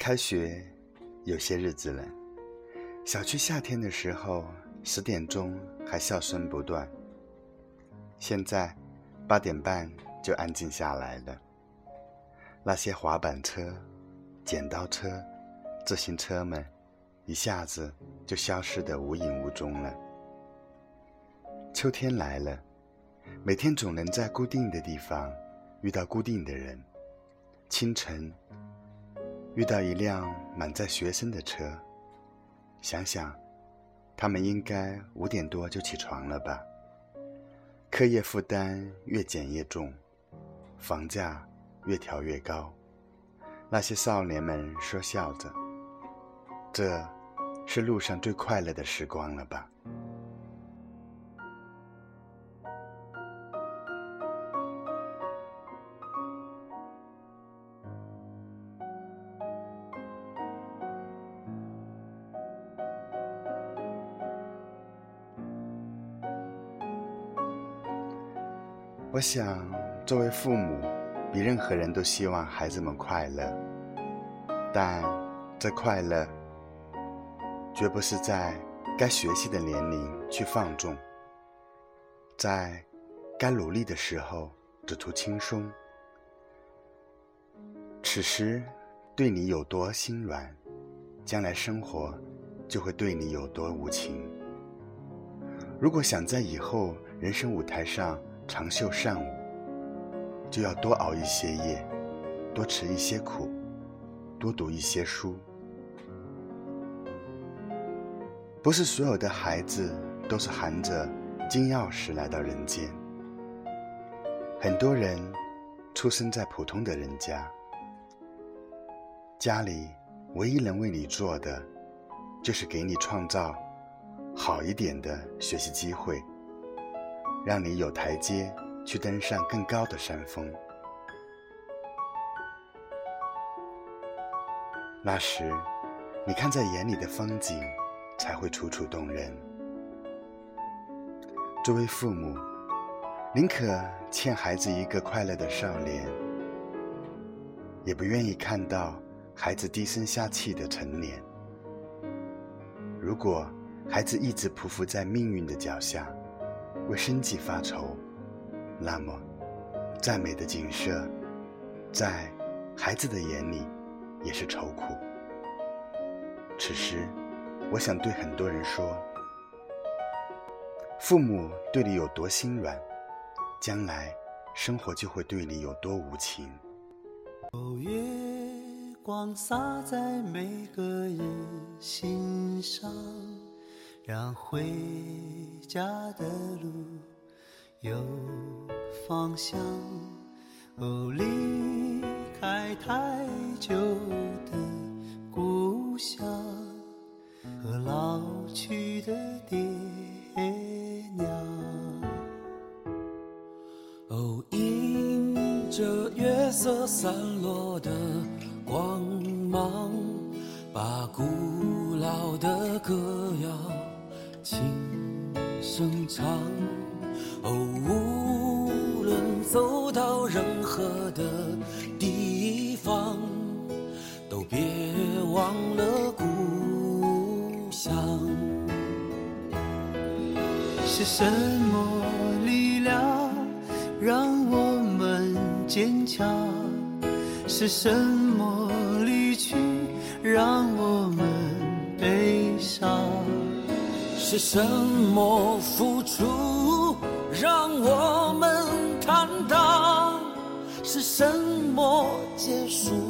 开学有些日子了，小区夏天的时候十点钟还笑声不断，现在八点半就安静下来了。那些滑板车、剪刀车、自行车们，一下子就消失得无影无踪了。秋天来了，每天总能在固定的地方遇到固定的人。清晨遇到一辆满载学生的车，想想，他们应该五点多就起床了吧？课业负担越减越重，房价。越调越高，那些少年们说笑着：“这，是路上最快乐的时光了吧？”我想，作为父母。比任何人都希望孩子们快乐，但这快乐绝不是在该学习的年龄去放纵，在该努力的时候只图轻松。此时对你有多心软，将来生活就会对你有多无情。如果想在以后人生舞台上长袖善舞，就要多熬一些夜，多吃一些苦，多读一些书。不是所有的孩子都是含着金钥匙来到人间。很多人出生在普通的人家，家里唯一能为你做的，就是给你创造好一点的学习机会，让你有台阶。去登上更高的山峰，那时，你看在眼里的风景才会楚楚动人。作为父母，宁可欠孩子一个快乐的少年，也不愿意看到孩子低声下气的成年。如果孩子一直匍匐在命运的脚下，为生计发愁。那么，再美的景色，在孩子的眼里也是愁苦。此时，我想对很多人说：父母对你有多心软，将来生活就会对你有多无情。哦月光洒在每个人心上，让回家的路。有方向，哦，离开太久的故乡和老去的爹娘，哦，迎着月色散落的光芒，把古老的歌谣轻声唱。哦，无论走到任何的地方，都别忘了故乡。是什么力量让我们坚强？是什么离去让我是什么付出？让我们坦荡，是什么结束？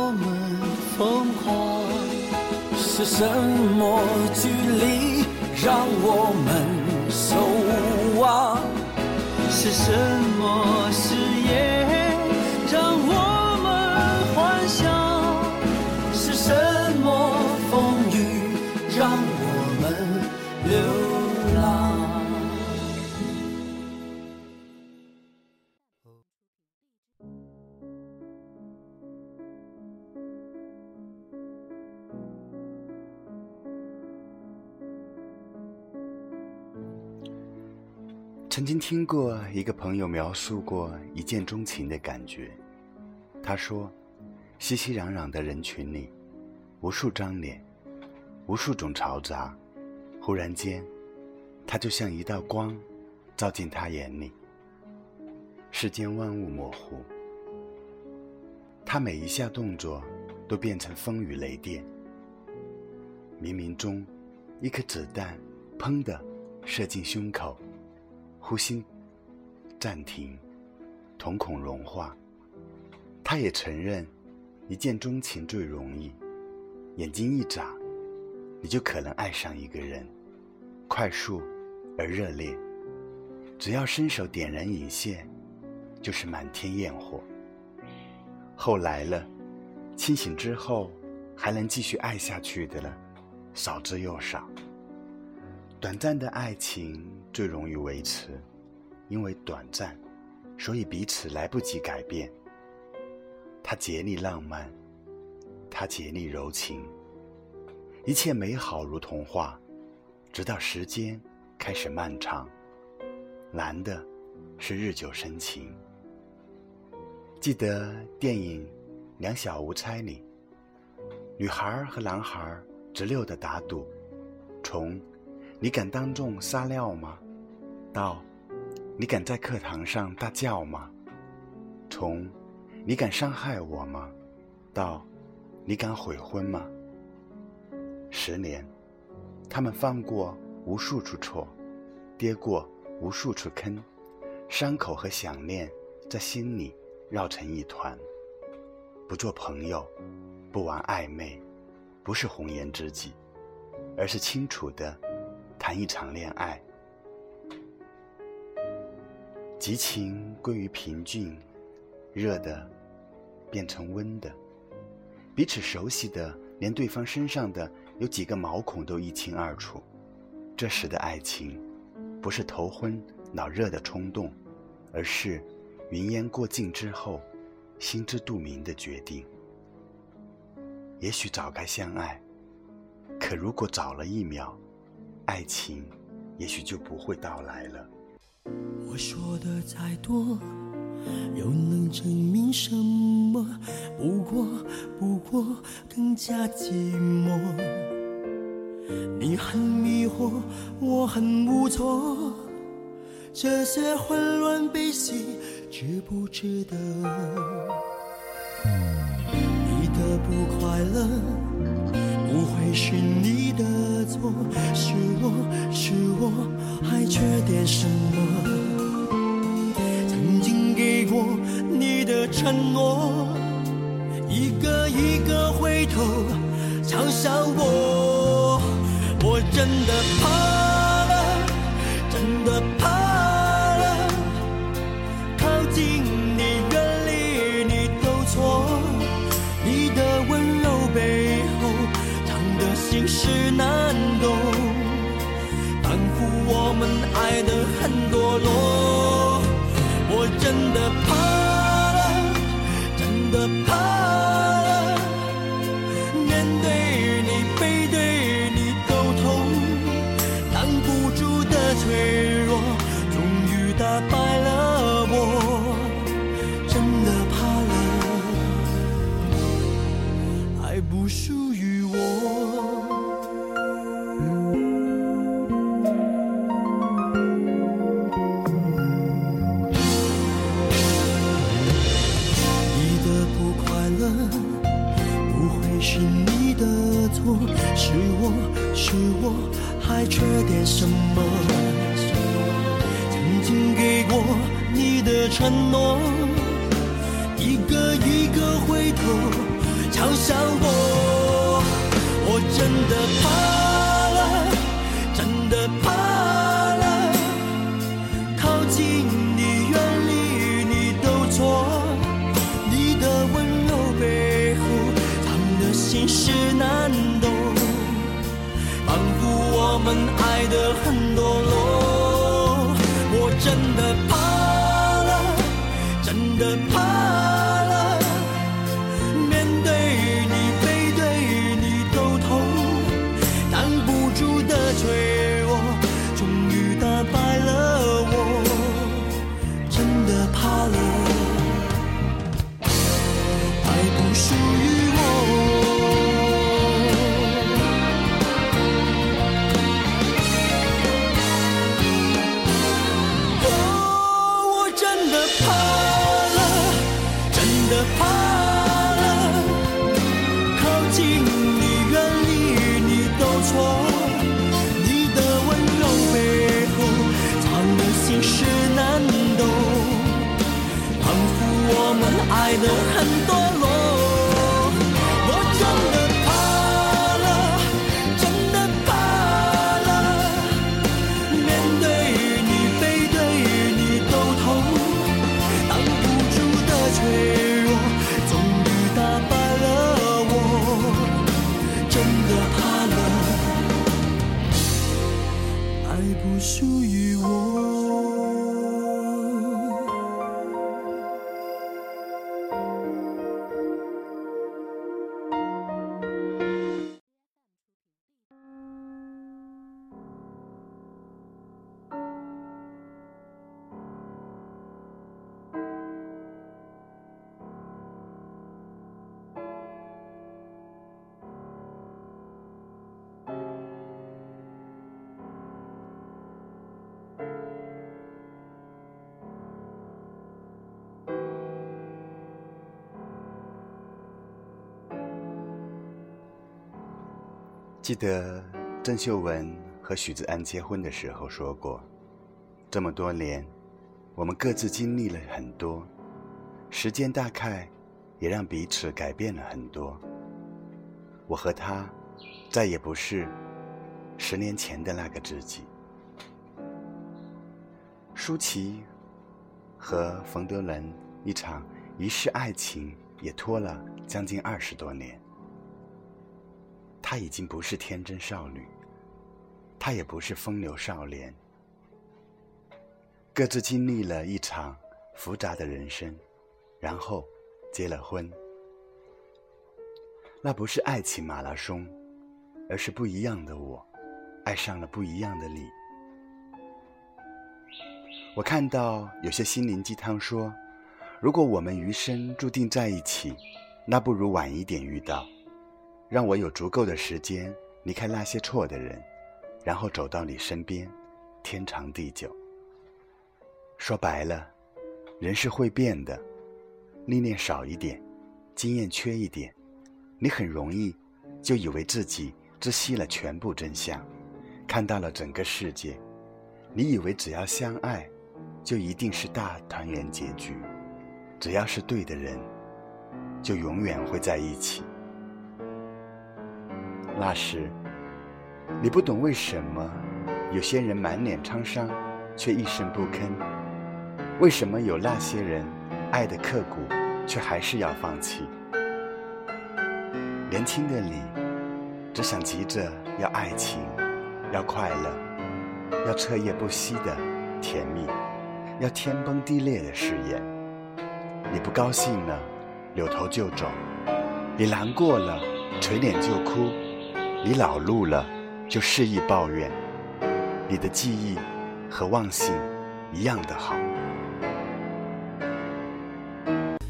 是什么距离让我们守望？是什么誓言曾经听过一个朋友描述过一见钟情的感觉。他说，熙熙攘攘的人群里，无数张脸，无数种嘈杂，忽然间，他就像一道光，照进他眼里。世间万物模糊，他每一下动作都变成风雨雷电。冥冥中，一颗子弹，砰的射进胸口。呼吸暂停，瞳孔融化。他也承认，一见钟情最容易。眼睛一眨，你就可能爱上一个人，快速而热烈。只要伸手点燃引线，就是满天焰火。后来了，清醒之后还能继续爱下去的了，少之又少。短暂的爱情最容易维持，因为短暂，所以彼此来不及改变。他竭力浪漫，他竭力柔情，一切美好如童话，直到时间开始漫长。难的是日久生情。记得电影《两小无猜》里，女孩和男孩直溜的打赌，从你敢当众撒尿吗？到，你敢在课堂上大叫吗？从，你敢伤害我吗？到，你敢悔婚吗？十年，他们犯过无数处错，跌过无数处坑，伤口和想念在心里绕成一团。不做朋友，不玩暧昧，不是红颜知己，而是清楚的。谈一场恋爱，激情归于平静，热的变成温的，彼此熟悉的连对方身上的有几个毛孔都一清二楚。这时的爱情，不是头昏脑热的冲动，而是云烟过境之后，心知肚明的决定。也许早该相爱，可如果早了一秒。爱情，也许就不会到来了。我说的再多，又能证明什么？不过，不过更加寂寞。你很迷惑，我很无措，这些混乱悲喜，值不值得？你的不快乐。不会是你的错，是我是我还缺点什么？曾经给过你的承诺，一个一个回头嘲笑我，我真的怕是难懂，仿佛我们爱得很堕落。我真的记得郑秀文和许志安结婚的时候说过，这么多年，我们各自经历了很多，时间大概也让彼此改变了很多。我和他再也不是十年前的那个自己。舒淇和冯德伦一场一世爱情也拖了将近二十多年。她已经不是天真少女，他也不是风流少年，各自经历了一场复杂的人生，然后结了婚。那不是爱情马拉松，而是不一样的我，爱上了不一样的你。我看到有些心灵鸡汤说，如果我们余生注定在一起，那不如晚一点遇到。让我有足够的时间离开那些错的人，然后走到你身边，天长地久。说白了，人是会变的，历练少一点，经验缺一点，你很容易就以为自己知悉了全部真相，看到了整个世界。你以为只要相爱，就一定是大团圆结局，只要是对的人，就永远会在一起。那时，你不懂为什么有些人满脸沧桑，却一声不吭；为什么有那些人爱的刻骨，却还是要放弃。年轻的你，只想急着要爱情，要快乐，要彻夜不息的甜蜜，要天崩地裂的誓言。你不高兴了，扭头就走；你难过了，垂脸就哭。你恼怒了，就肆意抱怨；你的记忆和忘性，一样的好。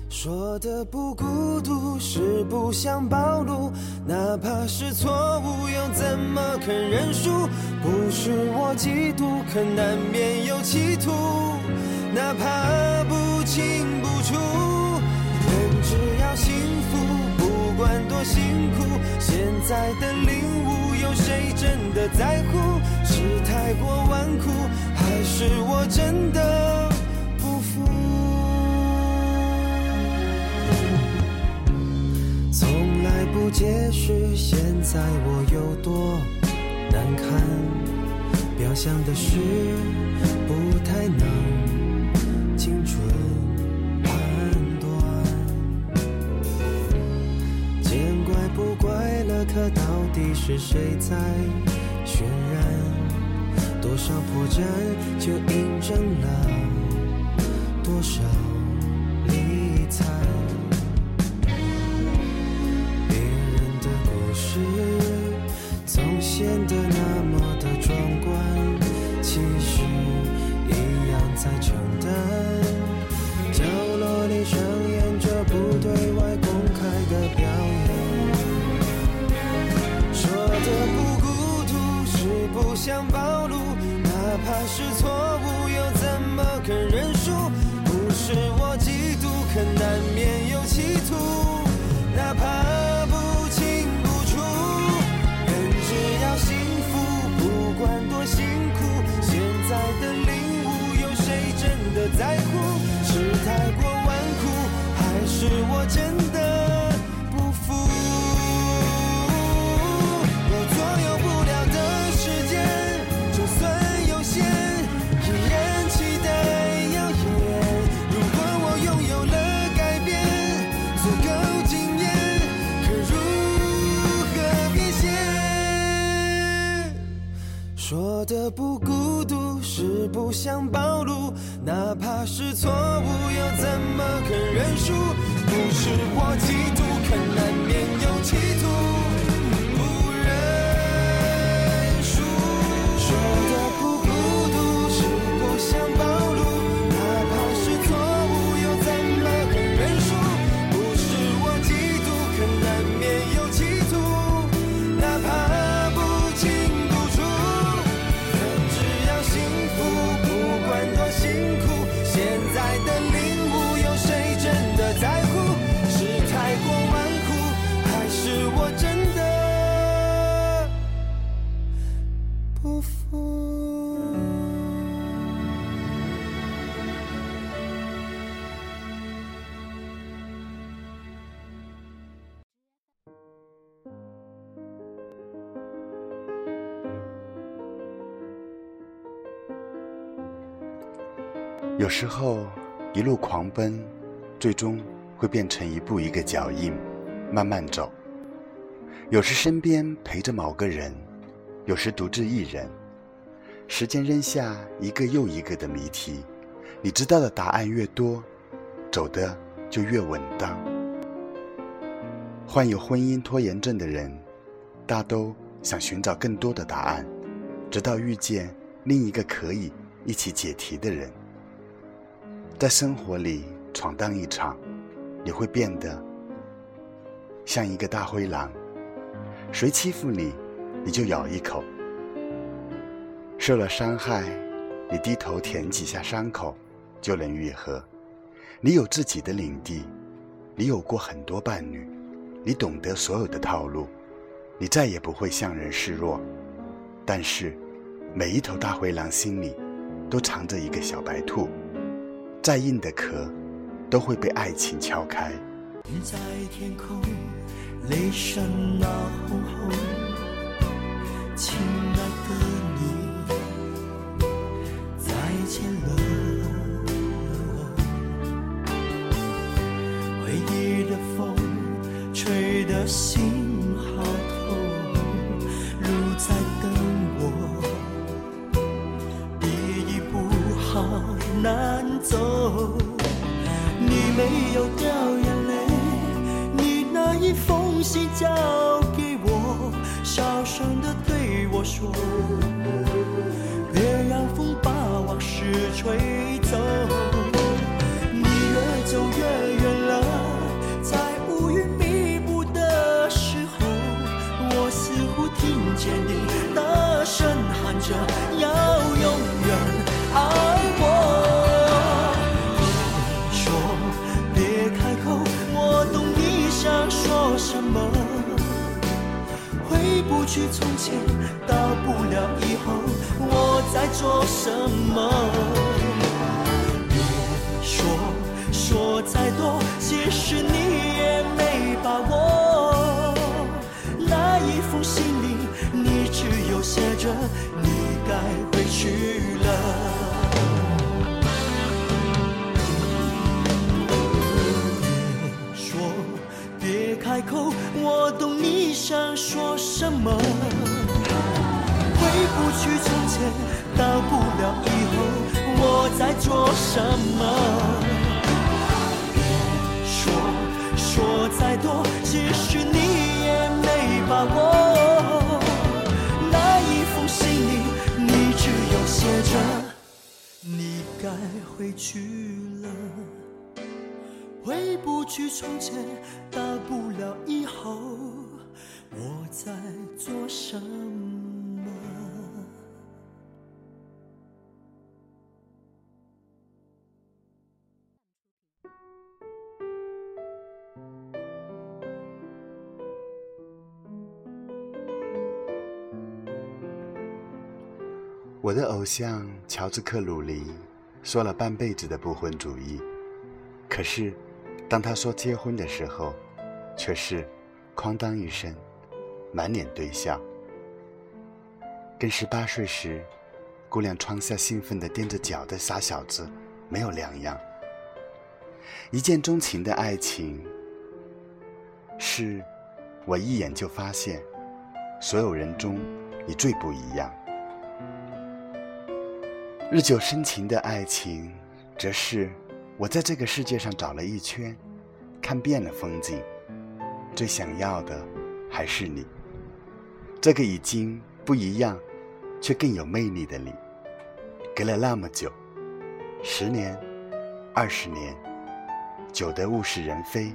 说的不孤独是不想暴露，哪怕是错误又怎么肯认输？不是我嫉妒，可难免有企图，哪怕不清不楚。人只要心，管多辛苦，现在的领悟，有谁真的在乎？是太过顽固，还是我真的？不服？从来不解释现在我有多难堪，表象的事不太能精准可到底是谁在渲染？多少破绽就印证了多少理睬。想抱想暴露。哪怕是错误，又怎么肯认输？不是我嫉妒，可难免有企图。有时候，一路狂奔，最终会变成一步一个脚印，慢慢走。有时身边陪着某个人，有时独自一人。时间扔下一个又一个的谜题，你知道的答案越多，走的就越稳当。患有婚姻拖延症的人，大都想寻找更多的答案，直到遇见另一个可以一起解题的人。在生活里闯荡一场，你会变得像一个大灰狼。谁欺负你，你就咬一口。受了伤害，你低头舔几下伤口，就能愈合。你有自己的领地，你有过很多伴侣，你懂得所有的套路，你再也不会向人示弱。但是，每一头大灰狼心里，都藏着一个小白兔。再硬的壳，都会被爱情敲开。在天空，雷声呐轰轰，亲爱的你，再见了。回忆的风，吹得心没有掉眼泪，你那一封信交给我，小声的对我说，别让风把往事吹。去从前，到不了以后，我在做什么？别说说再多，其实你也没把握。那一封信里，你只有写着你该回去了。别说，别开口，我懂想说什么。回不去从前，到不了以后，我在做什么？说说再多，其实你也没把握。那一封信里，你只有写着你该回去了。回不去从前，到不了以后，做什么？我的偶像乔治克鲁尼说了半辈子的不婚主义，可是当他说结婚的时候，却是哐当一声，满脸堆笑，跟十八岁时姑娘窗下兴奋的踮着脚的傻小子没有两样。一见钟情的爱情，是我一眼就发现，所有人中你最不一样。日久生情的爱情，则是我在这个世界上找了一圈，看遍了风景，最想要的还是你。这个已经不一样，却更有魅力的你。隔了那么久，十年、二十年，久得物是人非，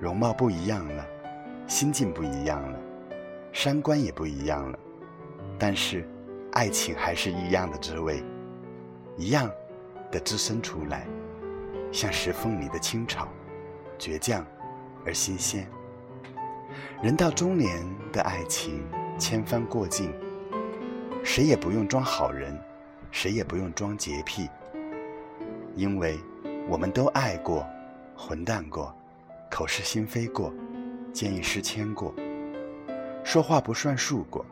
容貌不一样了，心境不一样了，三观也不一样了，但是爱情还是一样的滋味。一样的滋生出来，像石缝里的青草，倔强而新鲜。人到中年的爱情千帆过尽，谁也不用装好人，谁也不用装洁癖，因为我们都爱过，混蛋过，口是心非过，见异思迁过，说话不算数过，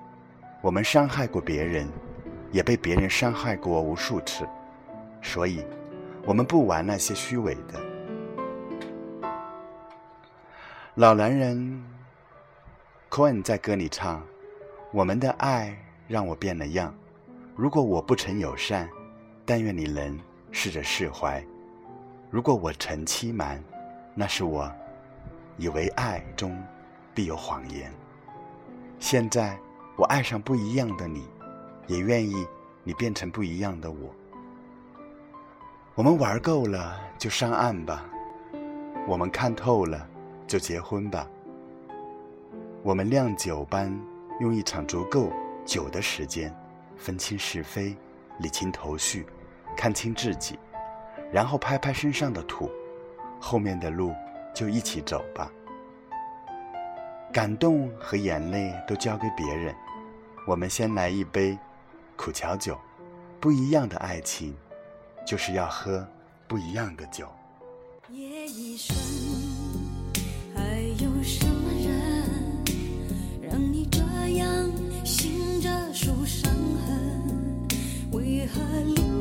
我们伤害过别人。也被别人伤害过无数次，所以，我们不玩那些虚伪的。老男人 Cohen 在歌里唱：“我们的爱让我变了样，如果我不曾友善，但愿你能试着释怀；如果我曾欺瞒，那是我以为爱中必有谎言。现在我爱上不一样的你。”也愿意你变成不一样的我。我们玩够了就上岸吧，我们看透了就结婚吧。我们酿酒般用一场足够久的时间，分清是非，理清头绪，看清自己，然后拍拍身上的土，后面的路就一起走吧。感动和眼泪都交给别人，我们先来一杯。苦荞酒，不一样的爱情，就是要喝不一样的酒。夜已深，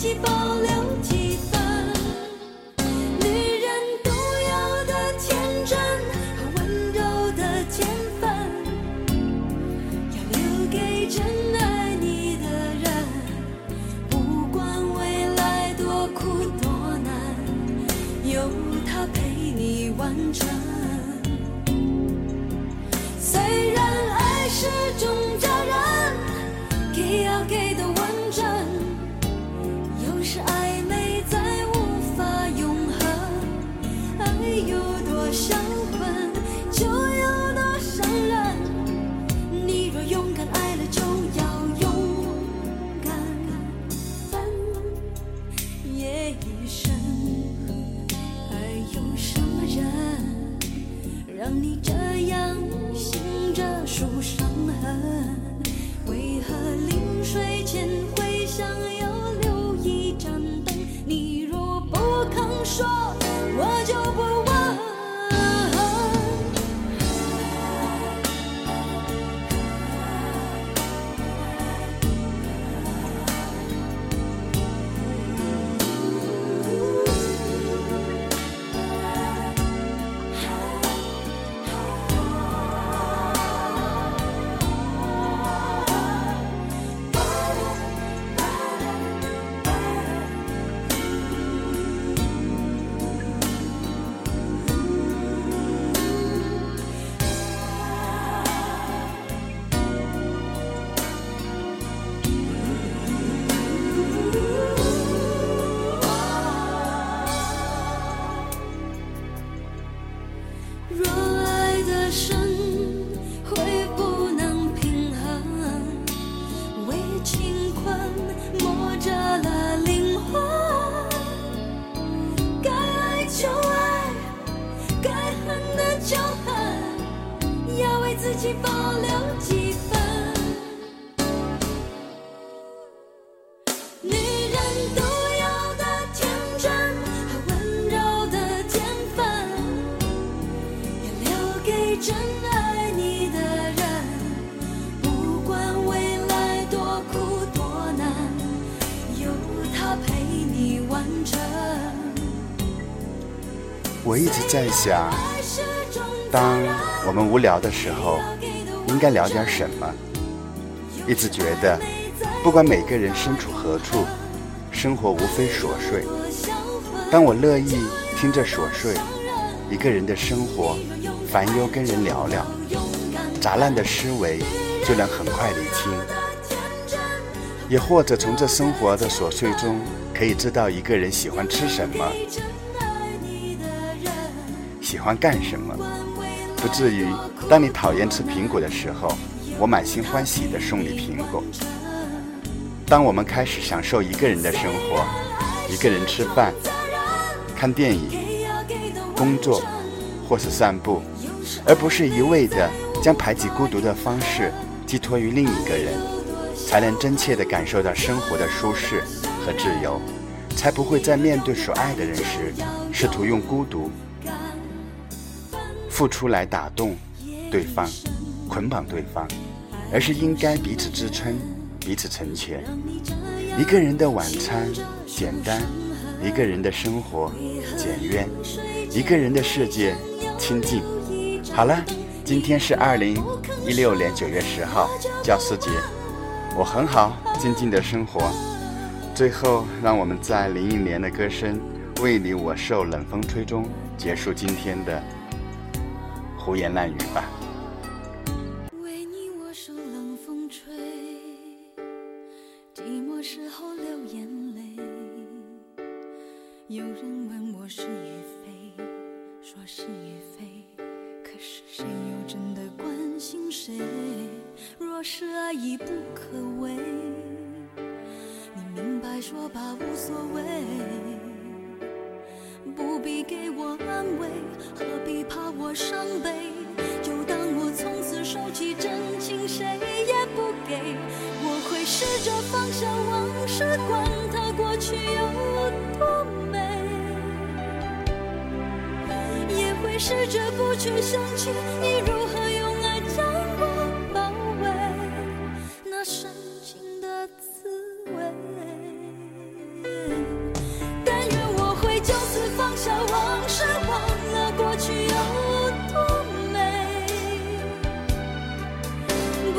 一起。说，要为自己保留几分。女人独有的天真和温柔的天分。要留给真爱你的人，不管未来多苦多难，有他陪你完成。我一直在想，当我们无聊的时候，应该聊点什么？一直觉得，不管每个人身处何处，生活无非琐碎。当我乐意听着琐碎，一个人的生活，烦忧跟人聊聊，杂乱的思维就能很快理清。也或者从这生活的琐碎中，可以知道一个人喜欢吃什么，喜欢干什么，不至于当你讨厌吃苹果的时候，我满心欢喜地送你苹果。当我们开始享受一个人的生活，一个人吃饭、看电影、工作或是散步，而不是一味的将排挤孤独的方式寄托于另一个人，才能真切地感受到生活的舒适和自由，才不会在面对所爱的人时，试图用孤独付出来打动对方、捆绑对方，而是应该彼此支撑、彼此成全。一个人的晚餐简单，一个人的生活简约，一个人的世界清静。好了，今天是二零一六年九月十号，教师节，我很好，静静的生活。最后，让我们在林忆莲的歌声《为你我受冷风吹》中结束今天的胡言乱语吧。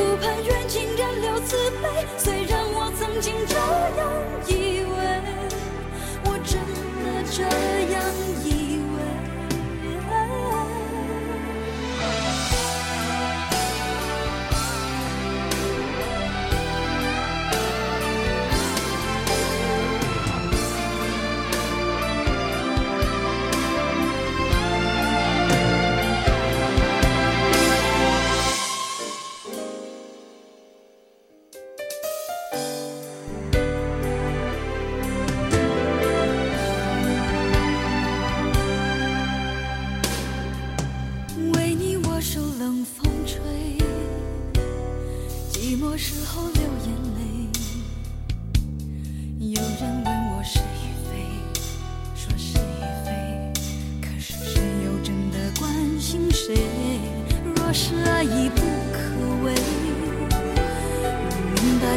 不盼缘尽仍留慈悲，虽然我曾经这样以为，我真的这样